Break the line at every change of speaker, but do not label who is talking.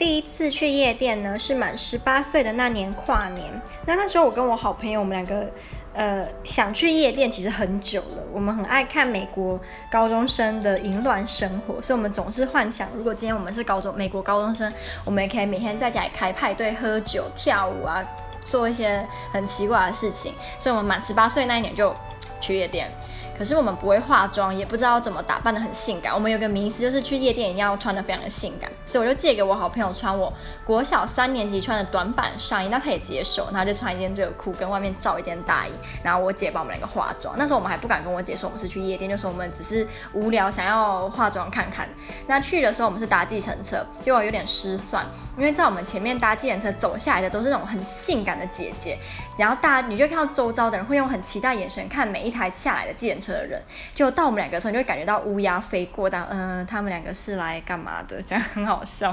第一次去夜店呢，是满十八岁的那年跨年。那那时候我跟我好朋友，我们两个呃想去夜店，其实很久了。我们很爱看美国高中生的淫乱生活，所以我们总是幻想，如果今天我们是高中美国高中生，我们也可以每天在家里开派对、喝酒、跳舞啊，做一些很奇怪的事情。所以，我们满十八岁那一年就去夜店。可是我们不会化妆，也不知道怎么打扮的很性感。我们有个迷思，就是去夜店一定要穿的非常的性感，所以我就借给我好朋友穿我国小三年级穿的短版上衣，那他也接受，然后就穿一件热裤跟外面罩一件大衣。然后我姐帮我们两个化妆，那时候我们还不敢跟我姐说我们是去夜店，就说我们只是无聊想要化妆看看。那去的时候我们是搭计程车，结果有点失算，因为在我们前面搭计程车走下来的都是那种很性感的姐姐，然后大你就看到周遭的人会用很期待眼神看每一台下来的计程车。的人，就到我们两个的时候，你就会感觉到乌鸦飞过，但嗯、他们两个是来干嘛的？这样很好笑。